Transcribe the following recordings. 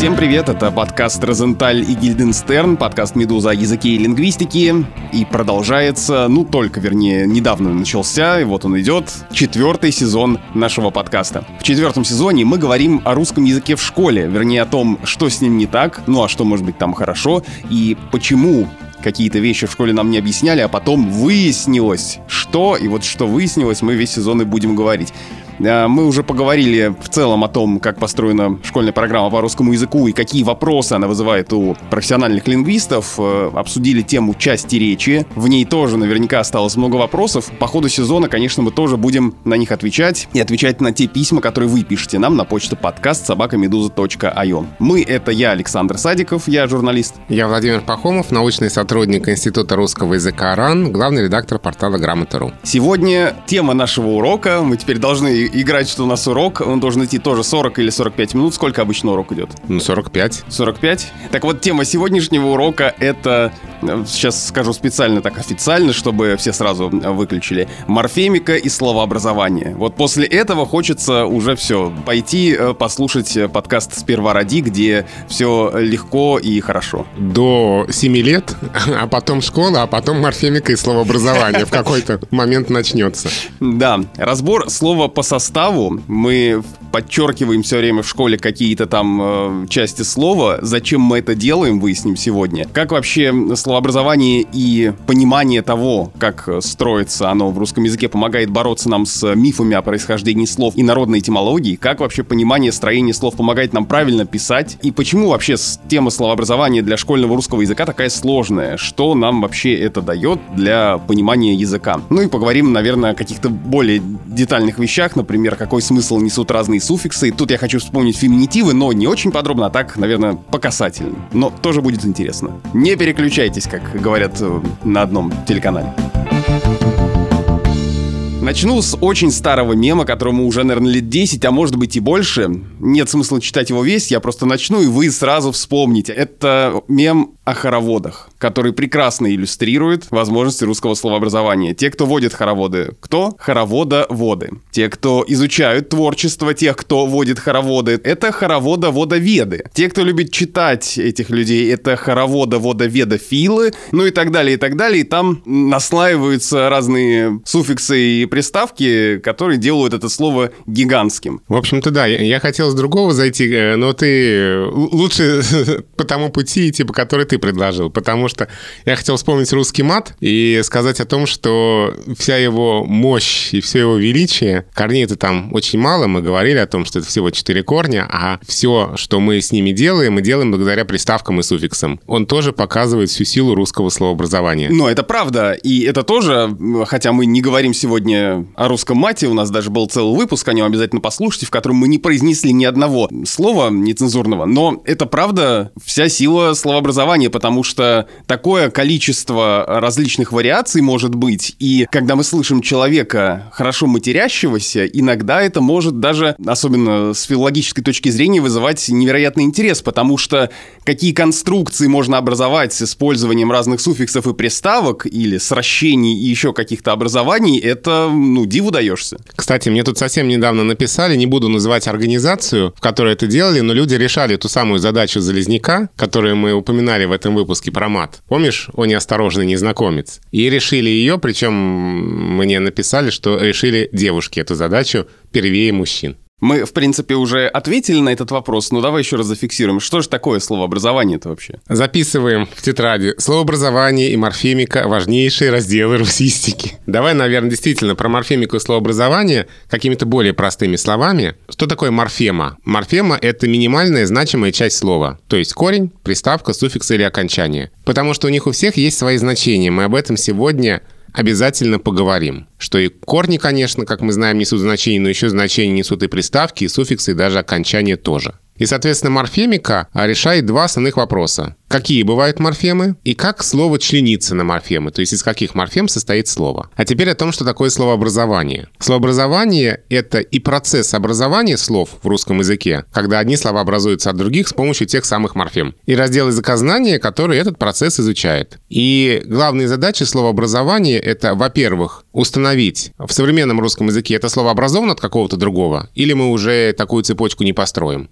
Всем привет, это подкаст «Розенталь и Гильденстерн», подкаст «Медуза» о языке и лингвистике. И продолжается, ну только, вернее, недавно начался, и вот он идет, четвертый сезон нашего подкаста. В четвертом сезоне мы говорим о русском языке в школе, вернее о том, что с ним не так, ну а что может быть там хорошо, и почему какие-то вещи в школе нам не объясняли, а потом выяснилось, что, и вот что выяснилось, мы весь сезон и будем говорить. Э, мы уже поговорили в целом о том, как построена школьная программа по русскому языку и какие вопросы она вызывает у профессиональных лингвистов. Э, обсудили тему части речи. В ней тоже наверняка осталось много вопросов. По ходу сезона, конечно, мы тоже будем на них отвечать и отвечать на те письма, которые вы пишете нам на почту подкаст собакамедуза.io. Мы — это я, Александр Садиков, я журналист. Я Владимир Пахомов, научный сотрудник Института русского языка РАН, главный редактор портала Грамота.ру. Сегодня тема нашего урока. Мы теперь должны играть, что у нас урок, он должен идти тоже 40 или 45 минут. Сколько обычно урок идет? Ну, 45. 45? Так вот, тема сегодняшнего урока — это, сейчас скажу специально так официально, чтобы все сразу выключили, морфемика и словообразование. Вот после этого хочется уже все, пойти э, послушать подкаст «Сперва роди», где все легко и хорошо. До 7 лет, а потом школа, а потом морфемика и словообразование в какой-то момент начнется. Да, разбор слова по составу. Мы подчеркиваем все время в школе какие-то там э, части слова. Зачем мы это делаем, выясним сегодня. Как вообще словообразование и понимание того, как строится оно в русском языке, помогает бороться нам с мифами о происхождении слов и народной этимологии. Как вообще понимание строения слов помогает нам правильно писать. И почему вообще тема словообразования для школьного русского языка такая сложная. Что нам вообще это дает для понимания языка. Ну и поговорим, наверное, о каких-то более детальных вещах, например, какой смысл несут разные суффиксы. Тут я хочу вспомнить феминитивы, но не очень подробно, а так, наверное, по касательно. Но тоже будет интересно. Не переключайтесь, как говорят э, на одном телеканале. Начну с очень старого мема, которому уже, наверное, лет 10, а может быть и больше. Нет смысла читать его весь, я просто начну, и вы сразу вспомните. Это мем о хороводах, который прекрасно иллюстрирует возможности русского словообразования. Те, кто водит хороводы, кто? Хоровода-воды. Те, кто изучают творчество тех, кто водит хороводы, это хоровода-водоведы. Те, кто любит читать этих людей, это хоровода-водоведофилы, ну и так далее, и так далее. И там наслаиваются разные суффиксы и приставки, которые делают это слово гигантским. В общем-то, да, я, хотел с другого зайти, э, но ты лучше по тому пути идти, по который ты предложил, потому что я хотел вспомнить русский мат и сказать о том, что вся его мощь и все его величие, корней-то там очень мало, мы говорили о том, что это всего четыре корня, а все, что мы с ними делаем, мы делаем благодаря приставкам и суффиксам. Он тоже показывает всю силу русского словообразования. Но это правда, и это тоже, хотя мы не говорим сегодня о русском мате, у нас даже был целый выпуск, о нем обязательно послушайте, в котором мы не произнесли ни одного слова нецензурного, но это правда вся сила словообразования, потому что такое количество различных вариаций может быть, и когда мы слышим человека хорошо матерящегося, иногда это может даже, особенно с филологической точки зрения, вызывать невероятный интерес, потому что какие конструкции можно образовать с использованием разных суффиксов и приставок, или сращений и еще каких-то образований, это, ну, диву даешься. Кстати, мне тут совсем недавно написали, не буду называть организацию, в которой это делали, но люди решали ту самую задачу Залезняка, которую мы упоминали в этом выпуске про мат. Помнишь, о неосторожный незнакомец? И решили ее, причем мне написали, что решили девушки эту задачу первее мужчин. Мы, в принципе, уже ответили на этот вопрос, но давай еще раз зафиксируем. Что же такое словообразование это вообще? Записываем в тетради. Словообразование и морфемика – важнейшие разделы русистики. Давай, наверное, действительно про морфемику и словообразование какими-то более простыми словами. Что такое морфема? Морфема – это минимальная значимая часть слова. То есть корень, приставка, суффикс или окончание. Потому что у них у всех есть свои значения. Мы об этом сегодня обязательно поговорим. Что и корни, конечно, как мы знаем, несут значение, но еще значение несут и приставки, и суффиксы, и даже окончания тоже. И, соответственно, морфемика решает два основных вопроса. Какие бывают морфемы и как слово членится на морфемы, то есть из каких морфем состоит слово. А теперь о том, что такое словообразование. Словообразование — это и процесс образования слов в русском языке, когда одни слова образуются от других с помощью тех самых морфем. И раздел языкознания, который этот процесс изучает. И главные задачи словообразования — это, во-первых, установить в современном русском языке это слово образовано от какого-то другого, или мы уже такую цепочку не построим.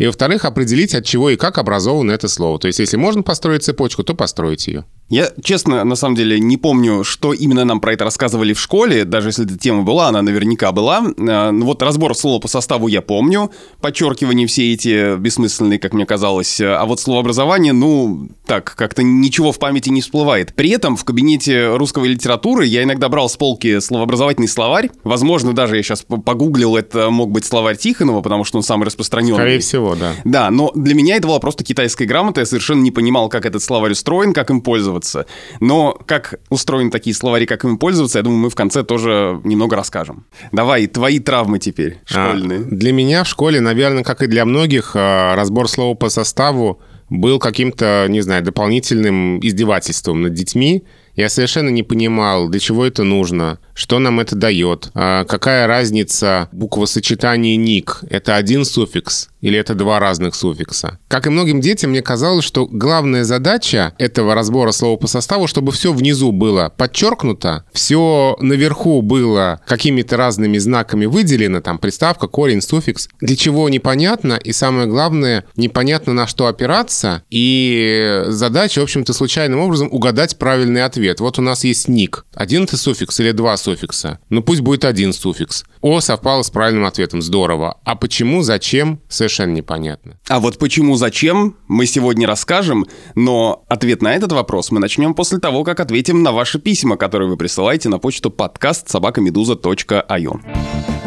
И, во-вторых, определить, от чего и как образовано это слово. То есть, если можно построить цепочку, то постройте ее. Я, честно, на самом деле не помню, что именно нам про это рассказывали в школе, даже если эта тема была, она наверняка была. А, ну вот разбор слова по составу я помню, подчеркивания все эти бессмысленные, как мне казалось, а вот словообразование, ну, так, как-то ничего в памяти не всплывает. При этом в кабинете русской литературы я иногда брал с полки словообразовательный словарь, возможно, даже я сейчас погуглил, это мог быть словарь Тихонова, потому что он самый распространенный. Скорее всего, да. Да, но для меня это была просто китайская грамота, я совершенно не понимал, как этот словарь устроен, как им пользоваться. Но как устроены такие словари, как им пользоваться, я думаю, мы в конце тоже немного расскажем. Давай, твои травмы теперь школьные. А, для меня в школе, наверное, как и для многих, а, разбор слова по составу был каким-то, не знаю, дополнительным издевательством над детьми. Я совершенно не понимал, для чего это нужно, что нам это дает, а какая разница буквосочетания «ник» — это один суффикс или это два разных суффикса. Как и многим детям, мне казалось, что главная задача этого разбора слова по составу, чтобы все внизу было подчеркнуто, все наверху было какими-то разными знаками выделено, там приставка, корень, суффикс, для чего непонятно, и самое главное, непонятно на что опираться, и задача, в общем-то, случайным образом угадать правильный ответ. Вот у нас есть ник. Один это суффикс или два суффикса? Ну пусть будет один суффикс. О, совпало с правильным ответом, здорово. А почему, зачем, совершенно совершенно непонятно. А вот почему, зачем, мы сегодня расскажем, но ответ на этот вопрос мы начнем после того, как ответим на ваши письма, которые вы присылаете на почту подкаст собакамедуза.io.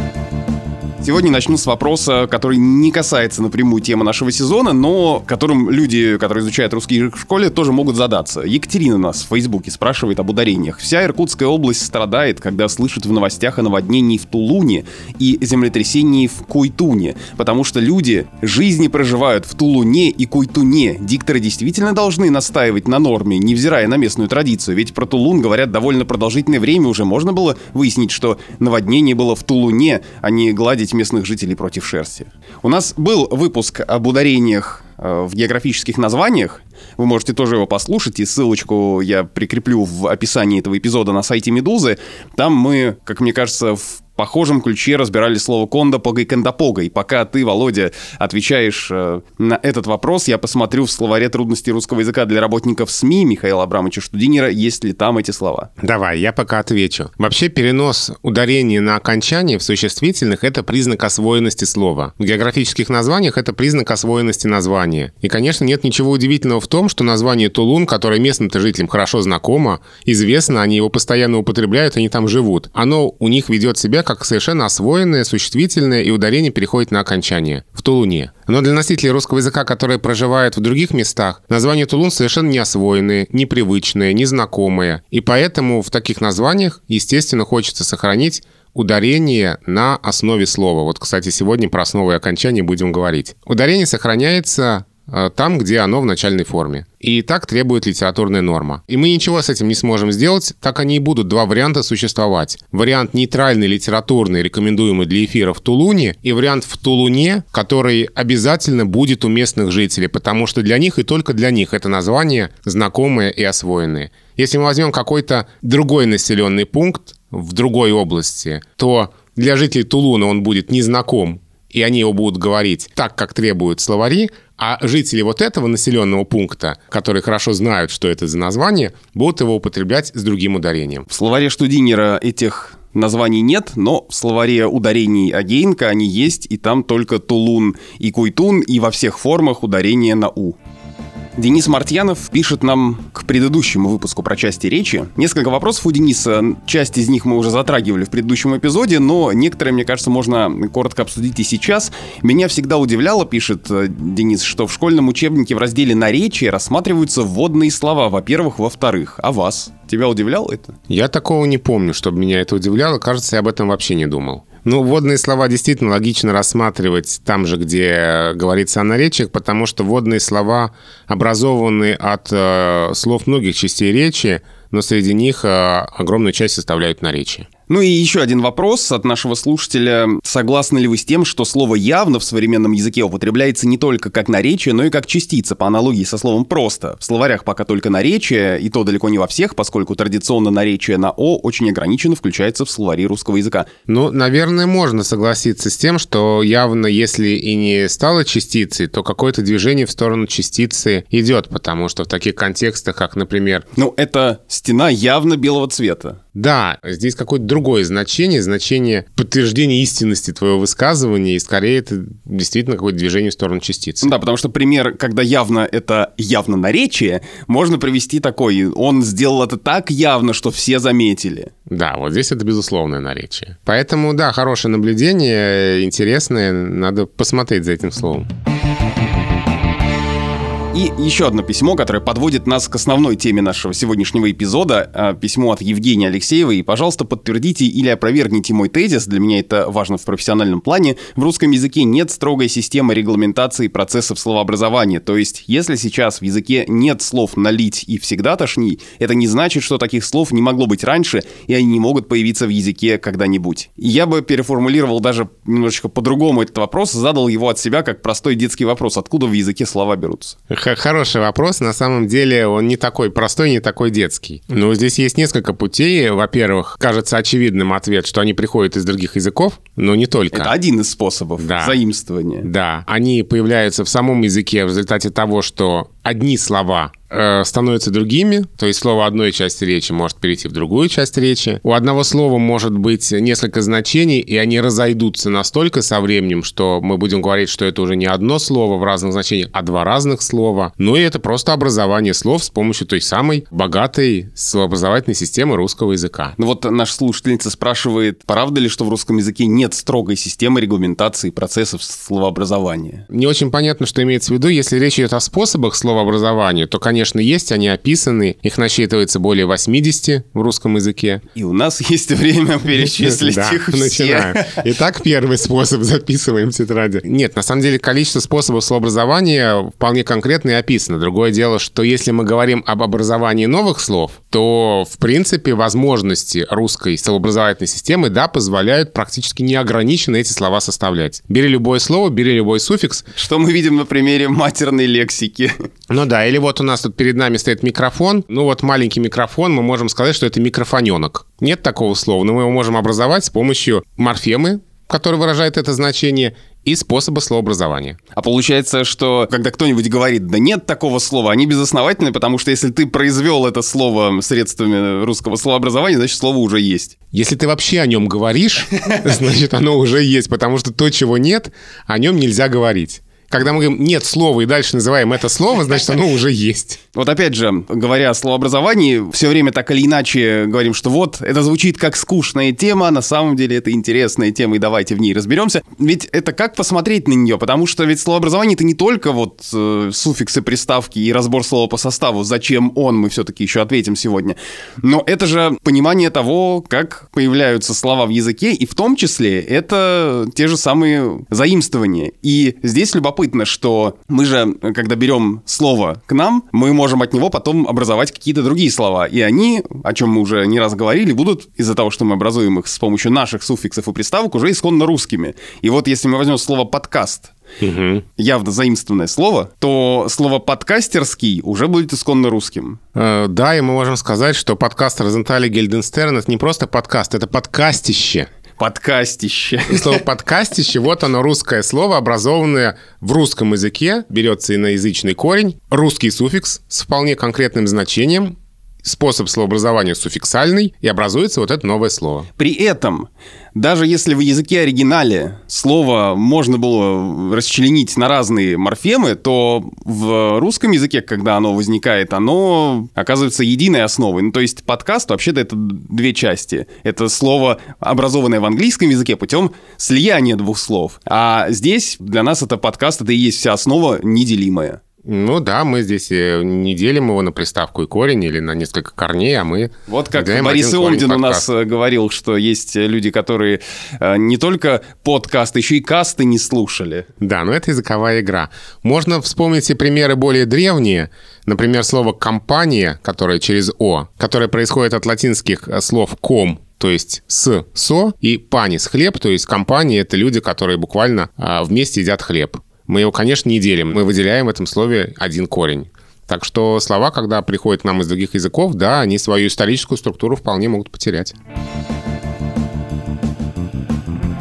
Сегодня начну с вопроса, который не касается напрямую темы нашего сезона, но которым люди, которые изучают русский язык в школе, тоже могут задаться. Екатерина нас в Фейсбуке спрашивает об ударениях. Вся Иркутская область страдает, когда слышит в новостях о наводнении в Тулуне и землетрясении в Куйтуне, потому что люди жизни проживают в Тулуне и Куйтуне. Дикторы действительно должны настаивать на норме, невзирая на местную традицию, ведь про Тулун говорят довольно продолжительное время, уже можно было выяснить, что наводнение было в Тулуне, а не гладить защитить местных жителей против шерсти. У нас был выпуск об ударениях э, в географических названиях. Вы можете тоже его послушать, и ссылочку я прикреплю в описании этого эпизода на сайте Медузы. Там мы, как мне кажется, в похожем ключе разбирали слово «кондопога» и «кондопога». И пока ты, Володя, отвечаешь э, на этот вопрос, я посмотрю в словаре трудностей русского языка для работников СМИ Михаила Абрамовича Штудинера, есть ли там эти слова. Давай, я пока отвечу. Вообще перенос ударения на окончание в существительных — это признак освоенности слова. В географических названиях это признак освоенности названия. И, конечно, нет ничего удивительного в том, что название Тулун, которое местным-то жителям хорошо знакомо, известно, они его постоянно употребляют, они там живут. Оно у них ведет себя как совершенно освоенное, существительное, и ударение переходит на окончание – в Тулуне. Но для носителей русского языка, которые проживают в других местах, название Тулун совершенно не освоенное, непривычное, незнакомое. И поэтому в таких названиях, естественно, хочется сохранить ударение на основе слова. Вот, кстати, сегодня про основы и окончания будем говорить. Ударение сохраняется там, где оно в начальной форме. И так требует литературная норма. И мы ничего с этим не сможем сделать, так они и будут два варианта существовать. Вариант нейтральный, литературный, рекомендуемый для эфира в Тулуне, и вариант в Тулуне, который обязательно будет у местных жителей, потому что для них и только для них это название знакомое и освоенное. Если мы возьмем какой-то другой населенный пункт в другой области, то для жителей Тулуна он будет незнаком, и они его будут говорить так, как требуют словари, а жители вот этого населенного пункта, которые хорошо знают, что это за название, будут его употреблять с другим ударением. В словаре Штудинера этих названий нет, но в словаре ударений Агейнка они есть, и там только Тулун и Куйтун, и во всех формах ударение на «у». Денис Мартьянов пишет нам к предыдущему выпуску про части речи. Несколько вопросов у Дениса. Часть из них мы уже затрагивали в предыдущем эпизоде, но некоторые, мне кажется, можно коротко обсудить и сейчас. Меня всегда удивляло, пишет э, Денис, что в школьном учебнике в разделе «Наречие» рассматриваются вводные слова, во-первых, во-вторых. А вас? Тебя удивляло это? Я такого не помню, чтобы меня это удивляло. Кажется, я об этом вообще не думал. Ну, вводные слова действительно логично рассматривать там же, где говорится о наречиях, потому что вводные слова образованы от э, слов многих частей речи, но среди них э, огромную часть составляют наречия. Ну и еще один вопрос от нашего слушателя. Согласны ли вы с тем, что слово «явно» в современном языке употребляется не только как наречие, но и как частица, по аналогии со словом «просто»? В словарях пока только наречие, и то далеко не во всех, поскольку традиционно наречие на «о» очень ограниченно включается в словари русского языка. Ну, наверное, можно согласиться с тем, что явно, если и не стало частицей, то какое-то движение в сторону частицы идет, потому что в таких контекстах, как, например... Ну, это стена явно белого цвета. Да, здесь какое-то другое значение, значение подтверждения истинности твоего высказывания, и скорее это действительно какое-то движение в сторону частицы. Да, потому что пример, когда явно это явно наречие, можно привести такой. Он сделал это так явно, что все заметили. Да, вот здесь это безусловное наречие. Поэтому, да, хорошее наблюдение, интересное, надо посмотреть за этим словом. И еще одно письмо, которое подводит нас к основной теме нашего сегодняшнего эпизода. А, письмо от Евгения Алексеевой. И, пожалуйста, подтвердите или опровергните мой тезис. Для меня это важно в профессиональном плане. В русском языке нет строгой системы регламентации процессов словообразования. То есть, если сейчас в языке нет слов «налить» и «всегда тошни», это не значит, что таких слов не могло быть раньше, и они не могут появиться в языке когда-нибудь. Я бы переформулировал даже немножечко по-другому этот вопрос, задал его от себя как простой детский вопрос. Откуда в языке слова берутся? Хороший вопрос. На самом деле он не такой простой, не такой детский. Но здесь есть несколько путей. Во-первых, кажется очевидным ответ, что они приходят из других языков, но не только. Это один из способов да. заимствования. Да, они появляются в самом языке в результате того, что одни слова э, становятся другими, то есть слово одной части речи может перейти в другую часть речи. У одного слова может быть несколько значений, и они разойдутся настолько со временем, что мы будем говорить, что это уже не одно слово в разных значениях, а два разных слова. Ну и это просто образование слов с помощью той самой богатой словообразовательной системы русского языка. Ну вот наша слушательница спрашивает, правда ли, что в русском языке нет строгой системы регламентации процессов словообразования? Не очень понятно, что имеется в виду, если речь идет о способах слова словообразованию, то, конечно, есть, они описаны, их насчитывается более 80 в русском языке. И у нас есть время перечислить их начинаем. Итак, первый способ записываем в тетради. Нет, на самом деле количество способов словообразования вполне конкретно и описано. Другое дело, что если мы говорим об образовании новых слов, то, в принципе, возможности русской словообразовательной системы, да, позволяют практически неограниченно эти слова составлять. Бери любое слово, бери любой суффикс. Что мы видим на примере матерной лексики. Ну да, или вот у нас тут перед нами стоит микрофон. Ну вот маленький микрофон, мы можем сказать, что это микрофоненок. Нет такого слова, но мы его можем образовать с помощью морфемы, который выражает это значение, и способа словообразования. А получается, что когда кто-нибудь говорит, да нет такого слова, они безосновательны, потому что если ты произвел это слово средствами русского словообразования, значит, слово уже есть. Если ты вообще о нем говоришь, значит, оно уже есть, потому что то, чего нет, о нем нельзя говорить. Когда мы говорим «нет слова» и дальше называем это слово, значит, оно уже есть. Вот опять же, говоря о словообразовании, все время так или иначе говорим, что вот, это звучит как скучная тема, а на самом деле это интересная тема, и давайте в ней разберемся. Ведь это как посмотреть на нее? Потому что ведь словообразование — это не только вот э, суффиксы, приставки и разбор слова по составу, зачем он, мы все-таки еще ответим сегодня. Но это же понимание того, как появляются слова в языке, и в том числе это те же самые заимствования. И здесь любопытно любопытно, что мы же, когда берем слово к нам, мы можем от него потом образовать какие-то другие слова. И они, о чем мы уже не раз говорили, будут из-за того, что мы образуем их с помощью наших суффиксов и приставок, уже исконно русскими. И вот если мы возьмем слово «подкаст», Угу. явно заимствованное слово, то слово подкастерский уже будет исконно русским. Э, да, и мы можем сказать, что подкаст Розентали Гельденстерн это не просто подкаст, это подкастище. Подкастище. Слово подкастище, вот оно русское слово, образованное в русском языке, берется иноязычный корень, русский суффикс с вполне конкретным значением, способ словообразования суффиксальный, и образуется вот это новое слово. При этом, даже если в языке оригинале слово можно было расчленить на разные морфемы, то в русском языке, когда оно возникает, оно оказывается единой основой. Ну, то есть подкаст вообще-то это две части. Это слово, образованное в английском языке путем слияния двух слов. А здесь для нас это подкаст, это и есть вся основа неделимая. Ну да, мы здесь э, не делим его на приставку и корень или на несколько корней, а мы... Вот как Борис Иомдин у нас э, говорил, что есть люди, которые э, не только подкасты, еще и касты не слушали. Да, но это языковая игра. Можно вспомнить и примеры более древние. Например, слово «компания», которое через «о», которое происходит от латинских слов «ком», то есть с «со», и «панис» — хлеб, то есть компания — это люди, которые буквально а, вместе едят хлеб. Мы его, конечно, не делим. Мы выделяем в этом слове один корень. Так что слова, когда приходят к нам из других языков, да, они свою историческую структуру вполне могут потерять.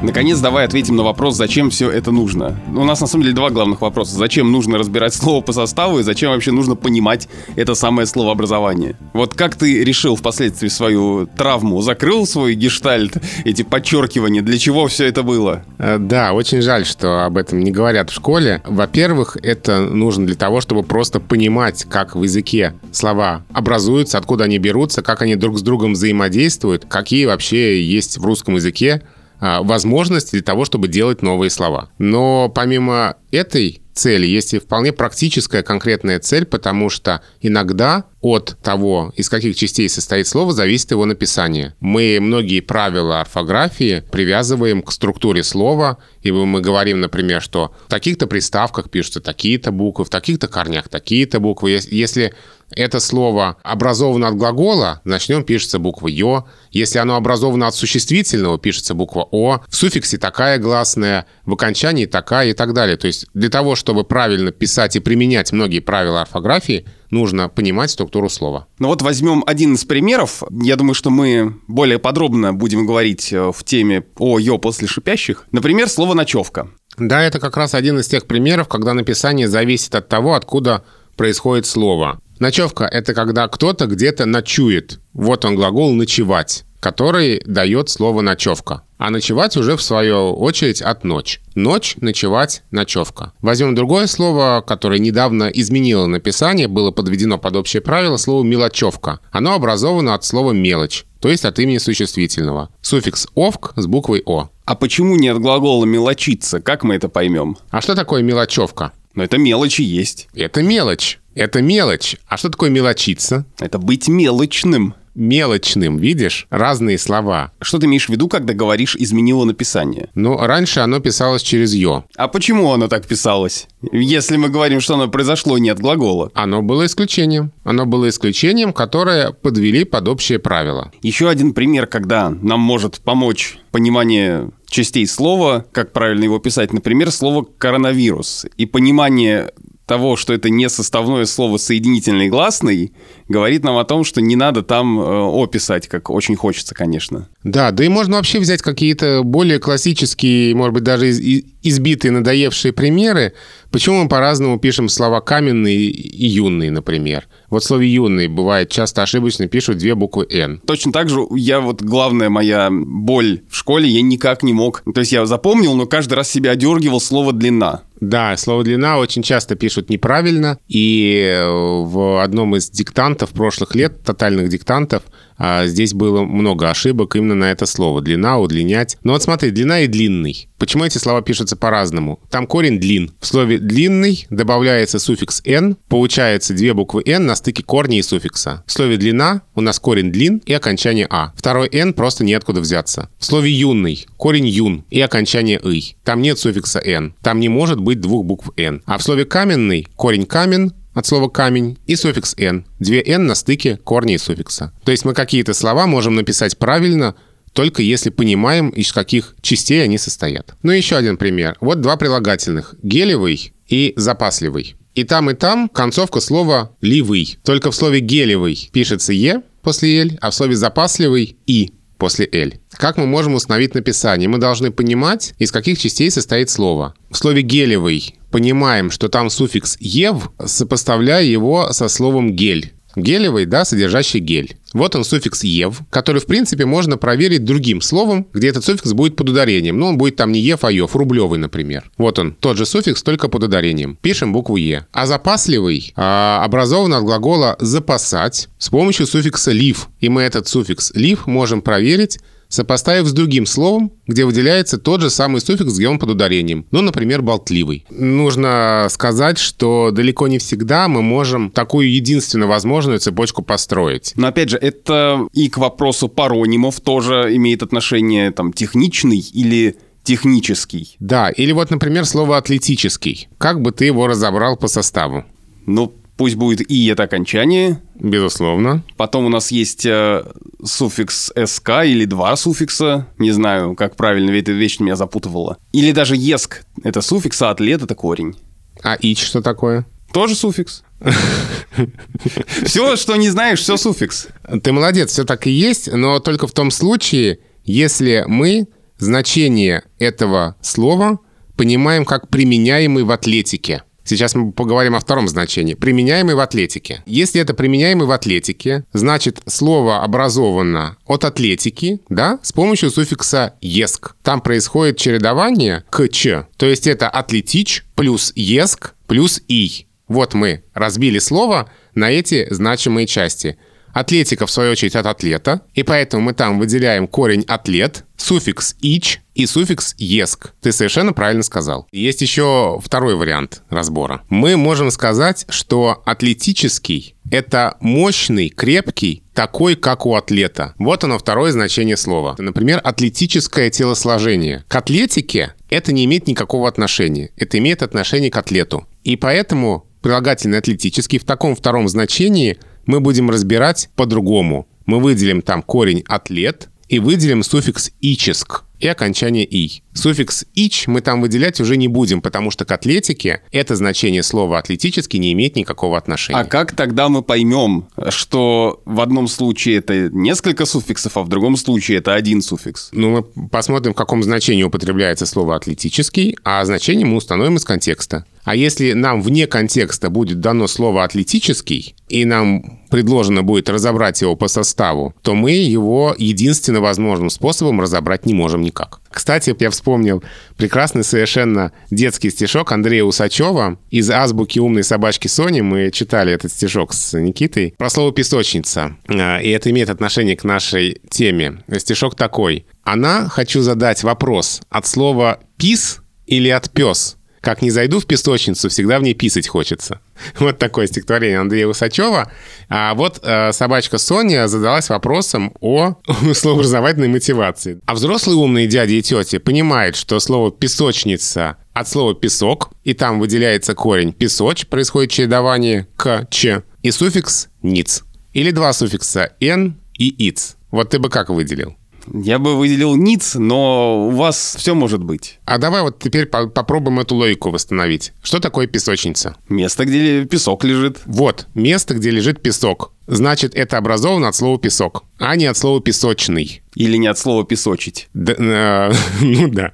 Наконец, давай ответим на вопрос, зачем все это нужно. У нас на самом деле два главных вопроса. Зачем нужно разбирать слово по составу и зачем вообще нужно понимать это самое словообразование? Вот как ты решил впоследствии свою травму? Закрыл свой гештальт, эти подчеркивания? Для чего все это было? Э, да, очень жаль, что об этом не говорят в школе. Во-первых, это нужно для того, чтобы просто понимать, как в языке слова образуются, откуда они берутся, как они друг с другом взаимодействуют, какие вообще есть в русском языке а, возможности для того, чтобы делать новые слова. Но помимо этой цели есть и вполне практическая конкретная цель, потому что иногда от того, из каких частей состоит слово, зависит его написание. Мы многие правила орфографии привязываем к структуре слова, и мы говорим, например, что в таких-то приставках пишутся такие-то буквы, в таких-то корнях такие-то буквы. Если это слово образовано от глагола, значит, в нем пишется буква «ё». Если оно образовано от существительного, пишется буква «о». В суффиксе такая гласная, в окончании такая и так далее. То есть для того, чтобы правильно писать и применять многие правила орфографии, нужно понимать структуру слова. Ну вот возьмем один из примеров. Я думаю, что мы более подробно будем говорить э, в теме о «ё» после шипящих. Например, слово «ночевка». Да, это как раз один из тех примеров, когда написание зависит от того, откуда происходит слово. Ночевка – это когда кто-то где-то ночует. Вот он глагол «ночевать», который дает слово «ночевка». А ночевать уже в свою очередь от ночь. Ночь, ночевать, ночевка. Возьмем другое слово, которое недавно изменило написание, было подведено под общее правило, слово «мелочевка». Оно образовано от слова «мелочь», то есть от имени существительного. Суффикс «овк» с буквой «о». А почему нет глагола «мелочиться»? Как мы это поймем? А что такое мелочевка? Но это мелочи есть. Это мелочь. Это мелочь. А что такое мелочиться? Это быть мелочным. Мелочным, видишь? Разные слова. Что ты имеешь в виду, когда говоришь «изменило написание»? Ну, раньше оно писалось через «ё». А почему оно так писалось? Если мы говорим, что оно произошло не от глагола. Оно было исключением. Оно было исключением, которое подвели под общее правило. Еще один пример, когда нам может помочь понимание частей слова, как правильно его писать. Например, слово «коронавирус». И понимание того, что это не составное слово соединительный гласный, говорит нам о том, что не надо там э, «о» писать, как очень хочется, конечно. Да, да и можно вообще взять какие-то более классические, может быть, даже избитые, надоевшие примеры. Почему мы по-разному пишем слова «каменный» и «юный», например? Вот в слове «юный» бывает часто ошибочно пишут две буквы «н». Точно так же я вот главная моя боль в школе, я никак не мог. То есть я запомнил, но каждый раз себя одергивал слово «длина». Да, слово «длина» очень часто пишут неправильно, и э, в одном из диктантов прошлых лет, тотальных диктантов, а здесь было много ошибок именно на это слово. Длина, удлинять. Но вот смотри, длина и длинный. Почему эти слова пишутся по-разному? Там корень длин. В слове длинный добавляется суффикс «н», получается две буквы «н» на стыке корня и суффикса. В слове длина у нас корень длин и окончание «а». Второй «н» просто неоткуда взяться. В слове юный корень юн и окончание «ый». Там нет суффикса «н». Там не может быть двух букв «н». А в слове каменный корень камен от слова камень и суффикс «н». Две «н» на стыке корня и суффикса. То есть мы какие-то слова можем написать правильно, только если понимаем, из каких частей они состоят. Ну, еще один пример. Вот два прилагательных. Гелевый и запасливый. И там, и там концовка слова «ливый». Только в слове «гелевый» пишется «е» после «эль», а в слове «запасливый» «и» после «эль». Как мы можем установить написание? Мы должны понимать, из каких частей состоит слово. В слове «гелевый» понимаем, что там суффикс «ев», сопоставляя его со словом «гель». Гелевый, да, содержащий гель. Вот он суффикс «ев», который, в принципе, можно проверить другим словом, где этот суффикс будет под ударением. Но он будет там не «ев», а «ев», рублевый, например. Вот он, тот же суффикс, только под ударением. Пишем букву «е». А запасливый а, образован от глагола «запасать» с помощью суффикса «лив». И мы этот суффикс «лив» можем проверить сопоставив с другим словом, где выделяется тот же самый суффикс, где он под ударением. Ну, например, болтливый. Нужно сказать, что далеко не всегда мы можем такую единственно возможную цепочку построить. Но опять же, это и к вопросу паронимов тоже имеет отношение там техничный или технический. Да, или вот, например, слово «атлетический». Как бы ты его разобрал по составу? Ну, пусть будет «и» — это окончание. Безусловно. Потом у нас есть э, суффикс «СК» или два суффикса. Не знаю, как правильно, ведь эта вещь меня запутывала. Или даже «еск» — это суффикс, а «атлет» — это корень. А «ич» что такое? Тоже суффикс. Все, что не знаешь, все суффикс. Ты молодец, все так и есть, но только в том случае, если мы значение этого слова понимаем как применяемый в атлетике. Сейчас мы поговорим о втором значении. Применяемый в атлетике. Если это применяемый в атлетике, значит слово образовано от атлетики, да, с помощью суффикса «еск». Там происходит чередование к «ч». То есть это атлетич плюс «еск» плюс «и». Вот мы разбили слово на эти значимые части – Атлетика, в свою очередь, от атлета, и поэтому мы там выделяем корень «атлет», суффикс «ич» и суффикс «еск». Ты совершенно правильно сказал. Есть еще второй вариант разбора. Мы можем сказать, что атлетический — это мощный, крепкий, такой, как у атлета. Вот оно второе значение слова. Например, атлетическое телосложение. К атлетике это не имеет никакого отношения. Это имеет отношение к атлету. И поэтому прилагательный атлетический в таком втором значении — мы будем разбирать по-другому. Мы выделим там корень «атлет» и выделим суффикс «ическ» и окончание «и». Суффикс «ич» мы там выделять уже не будем, потому что к атлетике это значение слова «атлетический» не имеет никакого отношения. А как тогда мы поймем, что в одном случае это несколько суффиксов, а в другом случае это один суффикс? Ну, мы посмотрим, в каком значении употребляется слово «атлетический», а значение мы установим из контекста. А если нам вне контекста будет дано слово «атлетический», и нам предложено будет разобрать его по составу, то мы его единственно возможным способом разобрать не можем никак. Кстати, я вспомнил прекрасный совершенно детский стишок Андрея Усачева из азбуки умной собачки Сони. Мы читали этот стишок с Никитой про слово «песочница». А, и это имеет отношение к нашей теме. Стишок такой. «Она, хочу задать вопрос, от слова «пис» или от «пес»?» Как не зайду в песочницу, всегда в ней писать хочется. Вот такое стихотворение Андрея Усачева. А вот э, собачка Соня задалась вопросом о словообразовательной мотивации. А взрослые умные дяди и тети понимают, что слово «песочница» от слова «песок», и там выделяется корень «песоч», происходит чередование к «ч», и суффикс «ниц». Или два суффикса «н» и «иц». Вот ты бы как выделил? Я бы выделил ниц, но у вас все может быть. А давай вот теперь по попробуем эту логику восстановить. Что такое песочница? Место, где песок лежит. Вот, место, где лежит песок. Значит, это образовано от слова «песок», а не от слова «песочный». Или не от слова «песочить». Да, э, ну да.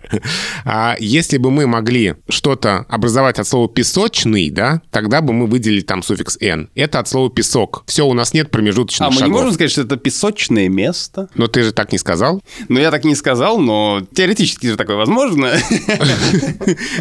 А если бы мы могли что-то образовать от слова «песочный», да, тогда бы мы выделили там суффикс «н». Это от слова «песок». Все, у нас нет промежуточных а шагов. А мы не можем сказать, что это песочное место? Но ты же так не сказал. Ну, я так не сказал, но теоретически же такое возможно.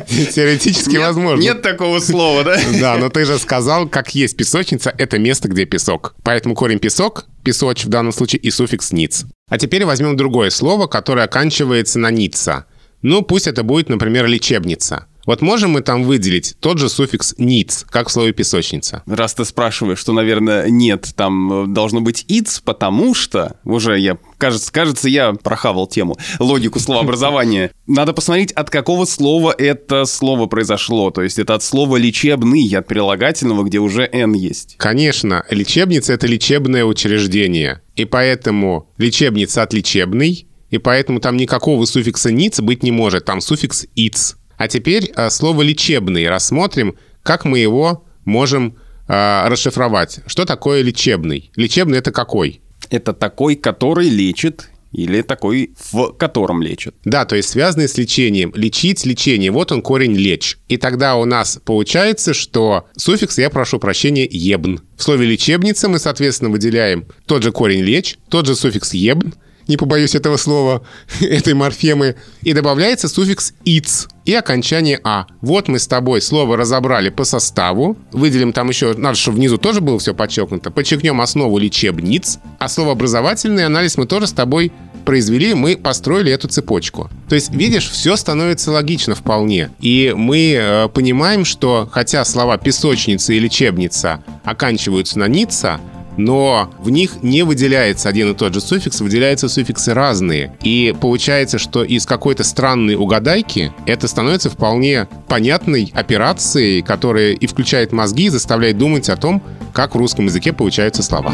Теоретически возможно. Нет такого слова, да? Да, но ты же сказал, как есть песочница, это место, где песок. Поэтому корень песок, песоч в данном случае, и суффикс ниц. А теперь возьмем другое слово, которое оканчивается на ница. Ну, пусть это будет, например, лечебница. Вот можем мы там выделить тот же суффикс «ниц», как в слове «песочница»? Раз ты спрашиваешь, что, наверное, нет, там э, должно быть «иц», потому что, уже я, кажется, кажется, я прохавал тему, логику словообразования. Надо посмотреть, от какого слова это слово произошло. То есть это от слова «лечебный», от прилагательного, где уже «н» есть. Конечно, лечебница — это лечебное учреждение. И поэтому лечебница от лечебный, и поэтому там никакого суффикса «ниц» быть не может, там суффикс «иц». А теперь э, слово «лечебный» рассмотрим, как мы его можем э, расшифровать. Что такое лечебный? Лечебный — это какой? Это такой, который лечит или такой, в котором лечат. Да, то есть связанный с лечением. Лечить, лечение. Вот он корень лечь. И тогда у нас получается, что суффикс, я прошу прощения, ебн. В слове лечебница мы, соответственно, выделяем тот же корень лечь, тот же суффикс ебн, не побоюсь этого слова, этой морфемы, и добавляется суффикс «иц» и окончание «а». Вот мы с тобой слово разобрали по составу, выделим там еще, надо, чтобы внизу тоже было все подчеркнуто, подчеркнем основу лечебниц, а слово «образовательный анализ» мы тоже с тобой произвели, мы построили эту цепочку. То есть, видишь, все становится логично вполне. И мы э, понимаем, что хотя слова «песочница» и «лечебница» оканчиваются на «ница», но в них не выделяется один и тот же суффикс, выделяются суффиксы разные. И получается, что из какой-то странной угадайки это становится вполне понятной операцией, которая и включает мозги, и заставляет думать о том, как в русском языке получаются слова.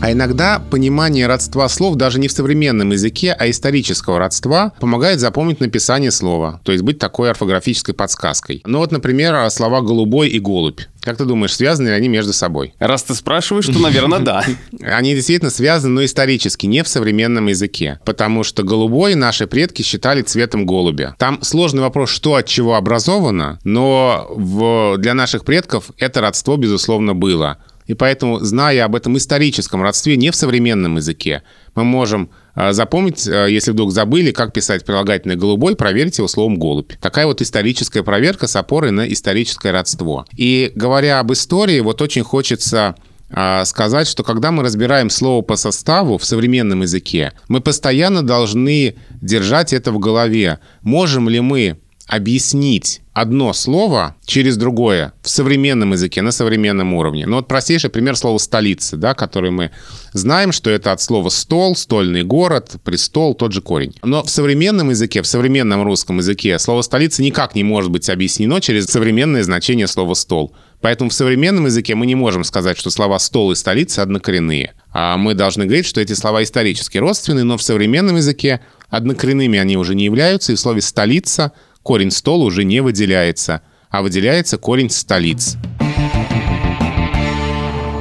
А иногда понимание родства слов даже не в современном языке, а исторического родства помогает запомнить написание слова, то есть быть такой орфографической подсказкой. Ну вот, например, слова «голубой» и «голубь». Как ты думаешь, связаны ли они между собой? Раз ты спрашиваешь, то, наверное, да. Они действительно связаны, но исторически, не в современном языке. Потому что голубой наши предки считали цветом голубя. Там сложный вопрос, что от чего образовано, но в, для наших предков это родство, безусловно, было. И поэтому, зная об этом историческом родстве не в современном языке, мы можем а, запомнить, а, если вдруг забыли, как писать прилагательное «голубой», проверить его словом «голубь». Такая вот историческая проверка с опорой на историческое родство. И говоря об истории, вот очень хочется а, сказать, что когда мы разбираем слово по составу в современном языке, мы постоянно должны держать это в голове. Можем ли мы объяснить одно слово через другое в современном языке, на современном уровне. Ну вот простейший пример слова «столица», да, который мы знаем, что это от слова «стол», «стольный город», «престол», тот же корень. Но в современном языке, в современном русском языке слово «столица» никак не может быть объяснено через современное значение слова «стол». Поэтому в современном языке мы не можем сказать, что слова «стол» и «столица» однокоренные. А мы должны говорить, что эти слова исторически родственны, но в современном языке однокоренными они уже не являются, и в слове «столица» корень стол уже не выделяется, а выделяется корень столиц.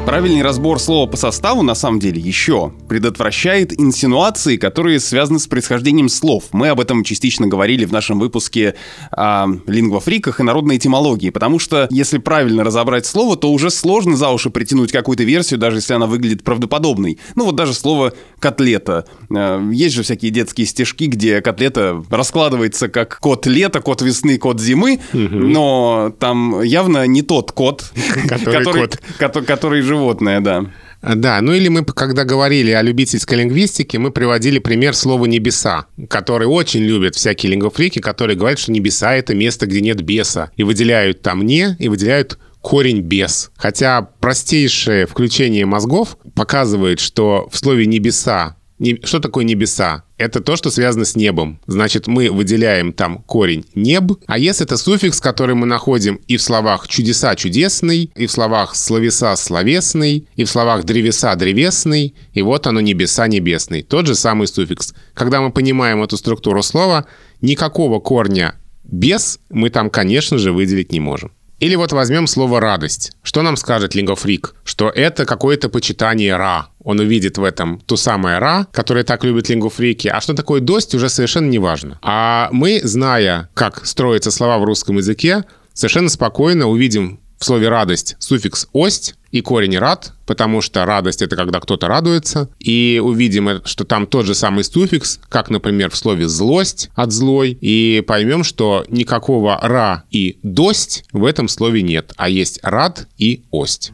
Правильный разбор слова по составу, на самом деле, еще предотвращает инсинуации, которые связаны с происхождением слов. Мы об этом частично говорили в нашем выпуске о лингвофриках и народной этимологии, потому что если правильно разобрать слово, то уже сложно за уши притянуть какую-то версию, даже если она выглядит правдоподобной. Ну вот даже слово «котлета». Э, есть же всякие детские стишки, где котлета раскладывается как кот лета, кот весны, кот зимы, но там явно не тот кот, который, который живет животное, да. Да, ну или мы, когда говорили о любительской лингвистике, мы приводили пример слова «небеса», который очень любят всякие лингвофрики, которые говорят, что небеса — это место, где нет беса. И выделяют там «не», и выделяют корень «без». Хотя простейшее включение мозгов показывает, что в слове «небеса» Что такое небеса? Это то, что связано с небом. Значит, мы выделяем там корень «неб», а если это суффикс, который мы находим и в словах «чудеса» — «чудесный», и в словах «словеса» — «словесный», и в словах «древеса» — «древесный», и вот оно «небеса» — «небесный». Тот же самый суффикс. Когда мы понимаем эту структуру слова, никакого корня «без» мы там, конечно же, выделить не можем. Или вот возьмем слово «радость». Что нам скажет лингофрик? Что это какое-то почитание «ра». Он увидит в этом ту самое «ра», которое так любят лингофрики. А что такое «дость» уже совершенно не важно. А мы, зная, как строятся слова в русском языке, совершенно спокойно увидим в слове «радость» суффикс «ость» и корень «рад», потому что радость — это когда кто-то радуется. И увидим, что там тот же самый суффикс, как, например, в слове «злость» от «злой», и поймем, что никакого «ра» и «дость» в этом слове нет, а есть «рад» и «ость».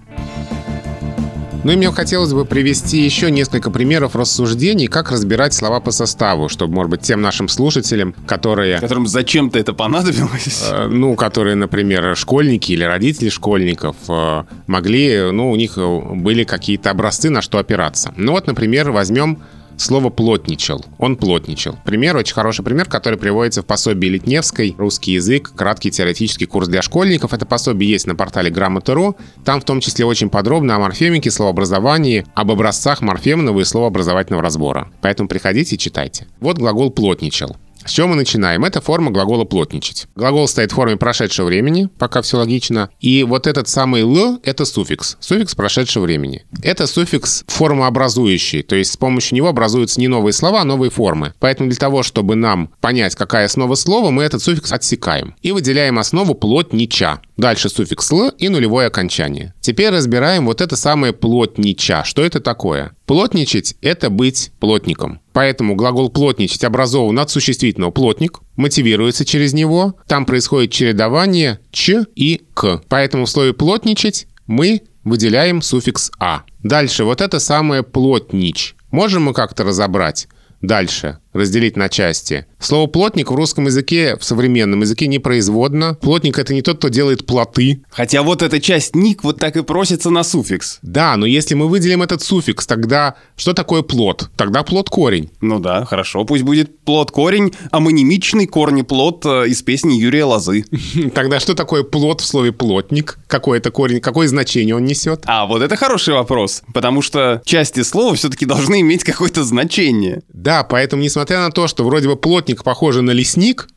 Ну и мне хотелось бы привести еще несколько примеров рассуждений, как разбирать слова по составу, чтобы, может быть, тем нашим слушателям, которые... Которым зачем-то это понадобилось? Э, ну, которые, например, школьники или родители школьников э, могли, ну, у них были какие-то образцы, на что опираться. Ну вот, например, возьмем слово «плотничал». Он плотничал. Пример, очень хороший пример, который приводится в пособии Литневской «Русский язык. Краткий теоретический курс для школьников». Это пособие есть на портале Грамота.ру. Там в том числе очень подробно о морфемике, словообразовании, об образцах морфемного и словообразовательного разбора. Поэтому приходите и читайте. Вот глагол «плотничал». С чего мы начинаем? Это форма глагола «плотничать». Глагол стоит в форме прошедшего времени, пока все логично. И вот этот самый «л» — это суффикс. Суффикс прошедшего времени. Это суффикс формообразующий, то есть с помощью него образуются не новые слова, а новые формы. Поэтому для того, чтобы нам понять, какая основа слова, мы этот суффикс отсекаем. И выделяем основу «плотнича». Дальше суффикс «л» и нулевое окончание. Теперь разбираем вот это самое «плотнича». Что это такое? Плотничать – это быть плотником. Поэтому глагол «плотничать» образован от существительного «плотник», мотивируется через него, там происходит чередование «ч» и «к». Поэтому в слове «плотничать» мы выделяем суффикс «а». Дальше вот это самое «плотнич». можем мы как-то разобрать дальше, разделить на части. Слово «плотник» в русском языке, в современном языке непроизводно. Плотник — это не тот, кто делает плоты. Хотя вот эта часть «ник» вот так и просится на суффикс. Да, но если мы выделим этот суффикс, тогда что такое плод? Тогда плод корень. Ну да, хорошо, пусть будет плод корень, амонимичный корни плод э, из песни Юрия Лозы. Тогда что такое плод в слове «плотник»? Какой это корень? Какое значение он несет? А вот это хороший вопрос, потому что части слова все-таки должны иметь какое-то значение. Да, поэтому, несмотря на то, что вроде бы плотник похоже на лесник,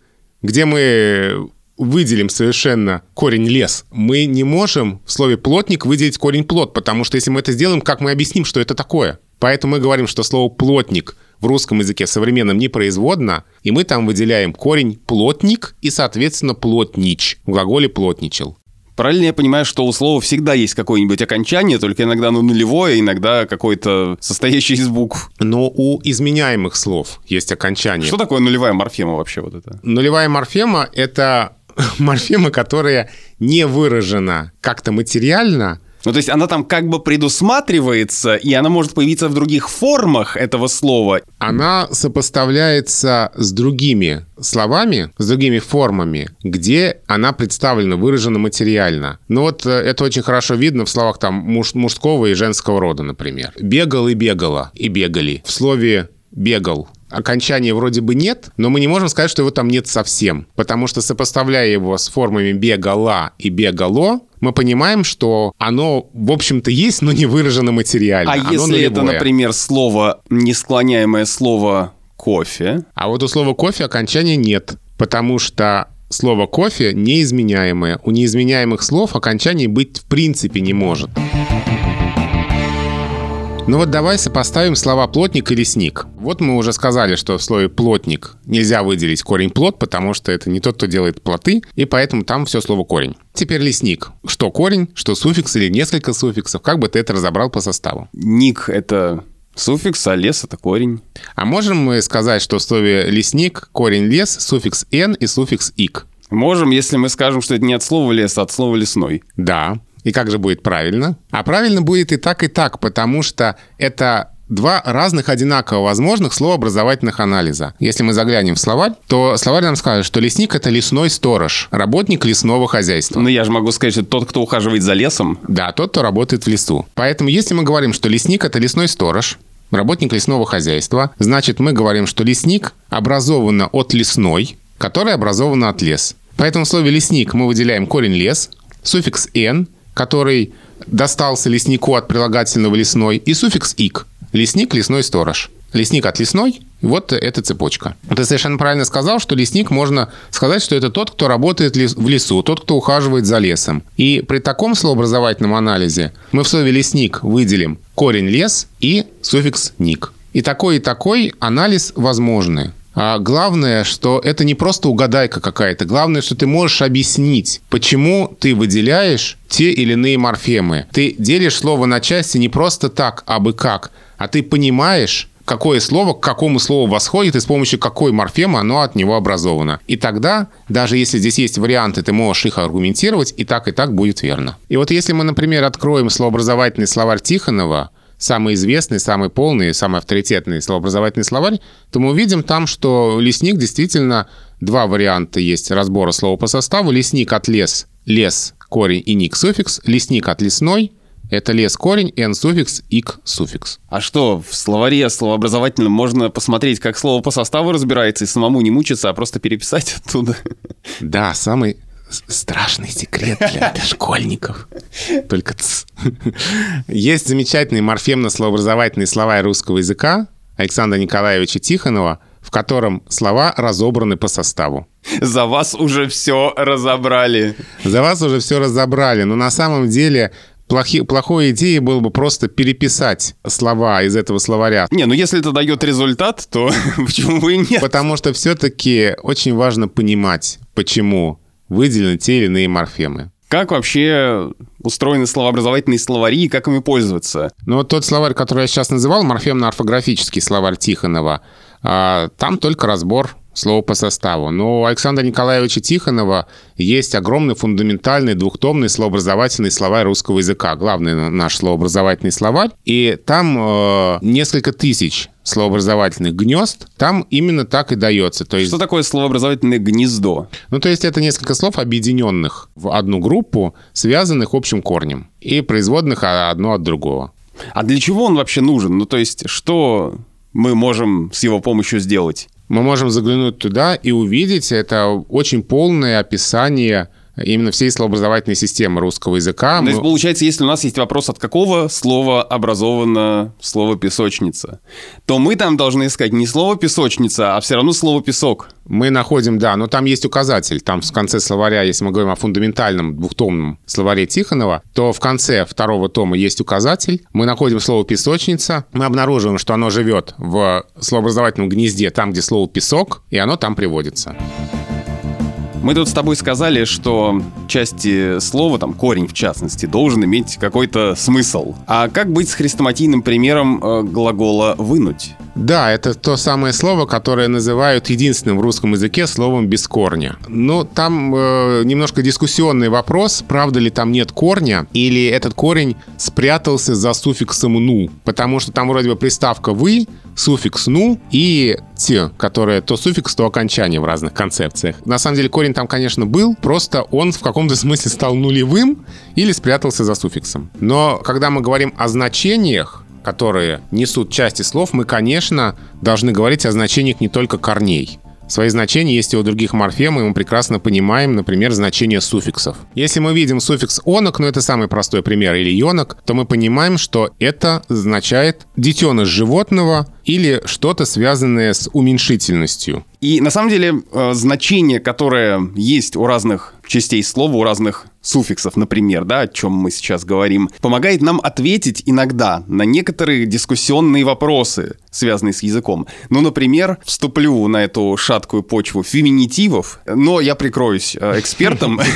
где мы выделим совершенно корень лес, мы не можем в слове плотник выделить корень плод, потому что если мы это сделаем, как мы объясним, что это такое? Поэтому мы говорим, что слово плотник в русском языке современном непроизводно, и мы там выделяем корень плотник и, соответственно, плотнич в глаголе плотничал. Правильно я понимаю, что у слова всегда есть какое-нибудь окончание, только иногда оно нулевое, иногда какое-то состоящее из букв. Но у изменяемых слов есть окончание. Что такое нулевая морфема вообще вот это? Нулевая морфема — это морфема, которая не выражена как-то материально, ну, то есть она там как бы предусматривается, и она может появиться в других формах этого слова. Она сопоставляется с другими словами, с другими формами, где она представлена, выражена материально. Ну вот э, это очень хорошо видно в словах там муж, мужского и женского рода, например. Бегал и бегала, и бегали. В слове бегал окончания вроде бы нет, но мы не можем сказать, что его там нет совсем. Потому что сопоставляя его с формами бегала и бегало, мы понимаем, что оно, в общем-то, есть, но не выражено материально. А оно если нулевое. это, например, слово, несклоняемое слово кофе? А вот у слова кофе окончания нет, потому что слово кофе неизменяемое. У неизменяемых слов окончаний быть в принципе не может. Ну вот давай сопоставим слова «плотник» и «лесник». Вот мы уже сказали, что в слове «плотник» нельзя выделить корень «плот», потому что это не тот, кто делает плоты, и поэтому там все слово «корень». Теперь «лесник». Что корень, что суффикс или несколько суффиксов. Как бы ты это разобрал по составу? Ник — это суффикс, а лес — это корень. А можем мы сказать, что в слове «лесник» корень «лес», суффикс «н» и суффикс «ик»? Можем, если мы скажем, что это не от слова лес, а от слова лесной. Да. И как же будет правильно? А правильно будет и так, и так, потому что это два разных одинаково возможных словообразовательных анализа. Если мы заглянем в словарь, то словарь нам скажет, что лесник — это лесной сторож, работник лесного хозяйства. Но я же могу сказать, что тот, кто ухаживает за лесом. Да, тот, кто работает в лесу. Поэтому если мы говорим, что лесник — это лесной сторож, работник лесного хозяйства, значит, мы говорим, что лесник образовано от лесной, которая образована от лес. Поэтому в слове «лесник» мы выделяем корень «лес», суффикс «н», который достался леснику от прилагательного «лесной», и суффикс «ик». Лесник – лесной сторож. Лесник от лесной – вот эта цепочка. Ты совершенно правильно сказал, что лесник можно сказать, что это тот, кто работает в лесу, тот, кто ухаживает за лесом. И при таком словообразовательном анализе мы в слове «лесник» выделим корень «лес» и суффикс «ник». И такой и такой анализ возможны. А главное, что это не просто угадайка какая-то. Главное, что ты можешь объяснить, почему ты выделяешь те или иные морфемы. Ты делишь слово на части не просто так, а бы как, а ты понимаешь, какое слово к какому слову восходит и с помощью какой морфемы оно от него образовано. И тогда, даже если здесь есть варианты, ты можешь их аргументировать, и так, и так будет верно. И вот если мы, например, откроем словообразовательный словарь Тихонова, самый известный, самый полный, самый авторитетный словообразовательный словарь, то мы увидим там, что лесник действительно два варианта есть разбора слова по составу. Лесник от лес, лес, корень и ник суффикс. Лесник от лесной, это лес корень, н суффикс, ик суффикс. А что, в словаре словообразовательном можно посмотреть, как слово по составу разбирается, и самому не мучиться, а просто переписать оттуда? Да, самый страшный секрет для, для школьников. Только ц. Есть замечательный морфемно-словообразовательный словарь русского языка Александра Николаевича Тихонова, в котором слова разобраны по составу. За вас уже все разобрали. За вас уже все разобрали, но на самом деле плохи, плохой идеей было бы просто переписать слова из этого словаря. Не, ну если это дает результат, то почему бы и нет? Потому что все-таки очень важно понимать, почему выделены те или иные морфемы. Как вообще устроены словообразовательные словари и как ими пользоваться? Ну вот тот словарь, который я сейчас называл, морфемно-орфографический словарь Тихонова, а, там только разбор слово по составу. Но у Александра Николаевича Тихонова есть огромный фундаментальный двухтомный словообразовательный словарь русского языка, главный наш словообразовательный словарь. И там э, несколько тысяч словообразовательных гнезд, там именно так и дается. То есть... Что такое словообразовательное гнездо? Ну, то есть это несколько слов, объединенных в одну группу, связанных общим корнем и производных одно от другого. А для чего он вообще нужен? Ну, то есть, что мы можем с его помощью сделать? Мы можем заглянуть туда и увидеть это очень полное описание именно всей словообразовательной системы русского языка. То есть, получается, если у нас есть вопрос, от какого слова образовано слово «песочница», то мы там должны искать не слово «песочница», а все равно слово «песок». Мы находим, да, но там есть указатель. Там в конце словаря, если мы говорим о фундаментальном двухтомном словаре Тихонова, то в конце второго тома есть указатель. Мы находим слово «песочница». Мы обнаруживаем, что оно живет в словообразовательном гнезде, там, где слово «песок», и оно там приводится. Мы тут с тобой сказали, что части слова, там корень в частности, должен иметь какой-то смысл. А как быть с хрестоматийным примером э, глагола «вынуть»? Да, это то самое слово, которое называют единственным в русском языке словом без корня. Но там э, немножко дискуссионный вопрос, правда ли там нет корня, или этот корень спрятался за суффиксом «ну», потому что там вроде бы приставка «вы», суффикс «ну» и «те», которое то суффикс, то окончание в разных концепциях. На самом деле корень там, конечно, был, просто он в каком-то смысле стал нулевым или спрятался за суффиксом. Но когда мы говорим о значениях, которые несут части слов, мы, конечно, должны говорить о значениях не только корней. Свои значения есть и у других морфем, и мы прекрасно понимаем, например, значение суффиксов. Если мы видим суффикс «онок», ну это самый простой пример, или «ёнок», то мы понимаем, что это означает детеныш животного или что-то связанное с уменьшительностью. И на самом деле э, значение, которое есть у разных частей слова, у разных суффиксов, например, да, о чем мы сейчас говорим, помогает нам ответить иногда на некоторые дискуссионные вопросы, связанные с языком. Ну, например, вступлю на эту шаткую почву феминитивов, но я прикроюсь э, экспертом.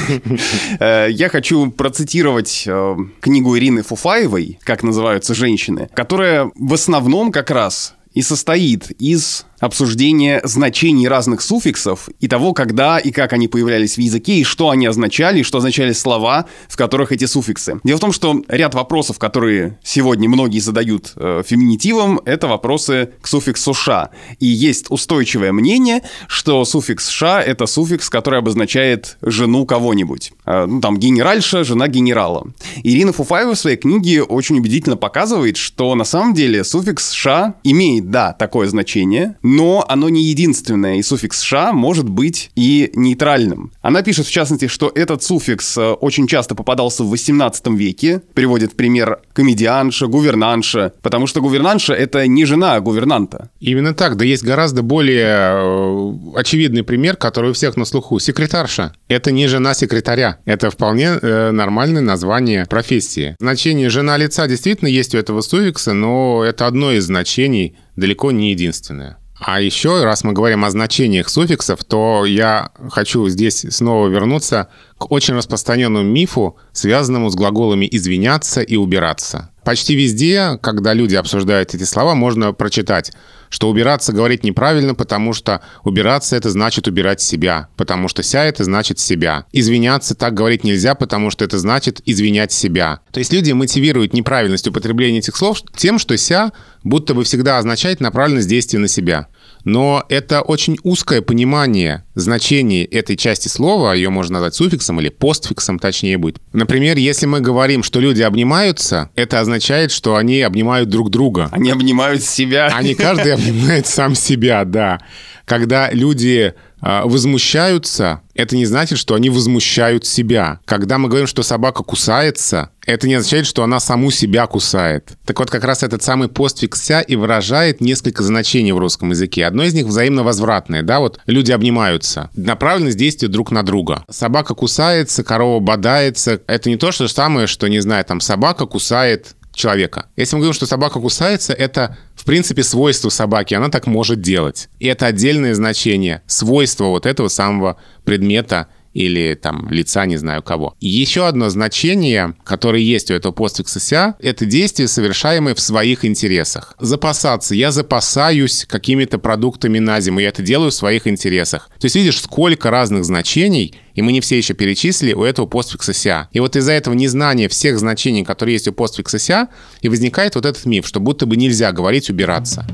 Э, я хочу процитировать э, книгу Ирины Фуфаевой «Как называются женщины», которая в основном как раз и состоит из обсуждения значений разных суффиксов и того, когда и как они появлялись в языке, и что они означали, и что означали слова, в которых эти суффиксы. Дело в том, что ряд вопросов, которые сегодня многие задают э, феминитивом, это вопросы к суффиксу «ша». И есть устойчивое мнение, что суффикс «ша» — это суффикс, который обозначает жену кого-нибудь. Э, ну, там, генеральша, жена генерала. Ирина Фуфаева в своей книге очень убедительно показывает, что на самом деле суффикс «ша» имеет, да, такое значение, но оно не единственное, и суффикс «ша» может быть и нейтральным. Она пишет, в частности, что этот суффикс э, очень часто попадался в 18 веке, приводит пример комедианша, гувернанша, потому что гувернанша — это не жена гувернанта. Именно так, да есть гораздо более э, очевидный пример, который у всех на слуху. Секретарша — это не жена секретаря, это вполне э, нормальное название профессии. Значение «жена лица» действительно есть у этого суффикса, но это одно из значений, далеко не единственное. А еще, раз мы говорим о значениях суффиксов, то я хочу здесь снова вернуться к очень распространенному мифу, связанному с глаголами «извиняться» и «убираться». Почти везде, когда люди обсуждают эти слова, можно прочитать, что убираться говорить неправильно, потому что убираться это значит убирать себя, потому что ся это значит себя. Извиняться так говорить нельзя, потому что это значит извинять себя. То есть люди мотивируют неправильность употребления этих слов тем, что ся будто бы всегда означает направленность действия на себя. Но это очень узкое понимание значения этой части слова, ее можно назвать суффиксом или постфиксом, точнее будет. Например, если мы говорим, что люди обнимаются, это означает, что они обнимают друг друга. Они обнимают себя. Они каждый обнимает сам себя, да. Когда люди возмущаются, это не значит, что они возмущают себя. Когда мы говорим, что собака кусается, это не означает, что она саму себя кусает. Так вот, как раз этот самый постфикс «ся» и выражает несколько значений в русском языке. Одно из них взаимно возвратное, да, вот люди обнимаются. Направленность действия друг на друга. Собака кусается, корова бодается. Это не то же самое, что, не знаю, там собака кусает человека. Если мы говорим, что собака кусается, это, в принципе, свойство собаки, она так может делать. И это отдельное значение, свойство вот этого самого предмета или там лица не знаю кого. Еще одно значение, которое есть у этого постфикса «ся», это действие, совершаемое в своих интересах. Запасаться. Я запасаюсь какими-то продуктами на зиму, я это делаю в своих интересах. То есть видишь, сколько разных значений, и мы не все еще перечислили у этого постфикса «ся». И вот из-за этого незнания всех значений, которые есть у постфикса «ся», и возникает вот этот миф, что будто бы нельзя говорить «убираться».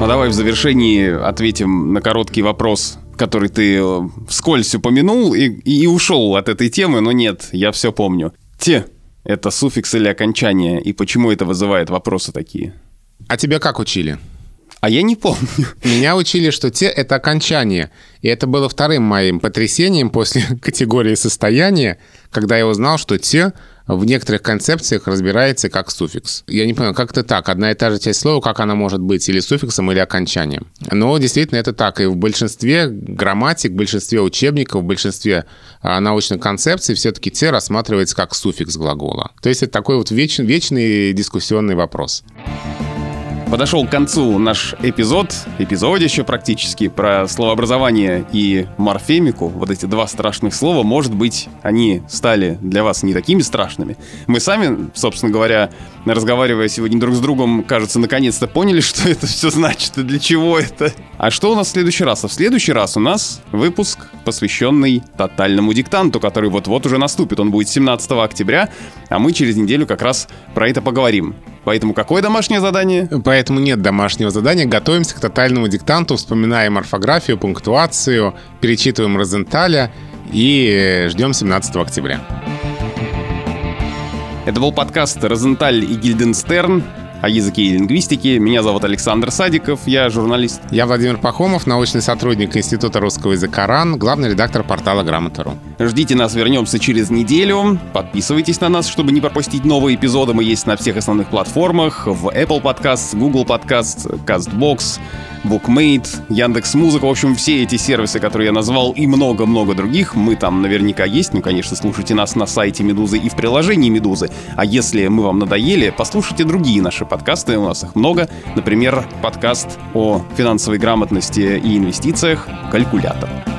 Ну давай в завершении ответим на короткий вопрос который ты э, вскользь упомянул и, и ушел от этой темы, но нет, я все помню. Те — это суффикс или окончание, и почему это вызывает вопросы такие? А тебя как учили? А я не помню. Меня учили, что те — это окончание. И это было вторым моим потрясением после категории состояния, когда я узнал, что те в некоторых концепциях разбирается как суффикс. Я не понимаю, как это так? Одна и та же часть слова, как она может быть или суффиксом, или окончанием? Но действительно это так. И в большинстве грамматик, в большинстве учебников, в большинстве а, научных концепций все-таки «те» рассматривается как суффикс глагола. То есть это такой вот вечный, вечный дискуссионный вопрос. Подошел к концу наш эпизод, эпизодище практически, про словообразование и морфемику. Вот эти два страшных слова, может быть, они стали для вас не такими страшными. Мы сами, собственно говоря, разговаривая сегодня друг с другом, кажется, наконец-то поняли, что это все значит и для чего это. А что у нас в следующий раз? А в следующий раз у нас выпуск, посвященный тотальному диктанту, который вот-вот уже наступит. Он будет 17 октября, а мы через неделю как раз про это поговорим. Поэтому какое домашнее задание? Поэтому нет домашнего задания. Готовимся к тотальному диктанту, вспоминаем орфографию, пунктуацию, перечитываем Розенталя и ждем 17 октября. Это был подкаст «Розенталь и Гильденстерн» о языке и лингвистике. Меня зовут Александр Садиков, я журналист. Я Владимир Пахомов, научный сотрудник Института русского языка РАН, главный редактор портала Грамота.ру. Ждите нас, вернемся через неделю. Подписывайтесь на нас, чтобы не пропустить новые эпизоды. Мы есть на всех основных платформах. В Apple Podcast, Google Podcast, CastBox, Bookmate, Яндекс Музыка, в общем, все эти сервисы, которые я назвал, и много-много других, мы там наверняка есть. Ну, конечно, слушайте нас на сайте Медузы и в приложении Медузы. А если мы вам надоели, послушайте другие наши подкасты, у нас их много. Например, подкаст о финансовой грамотности и инвестициях «Калькулятор».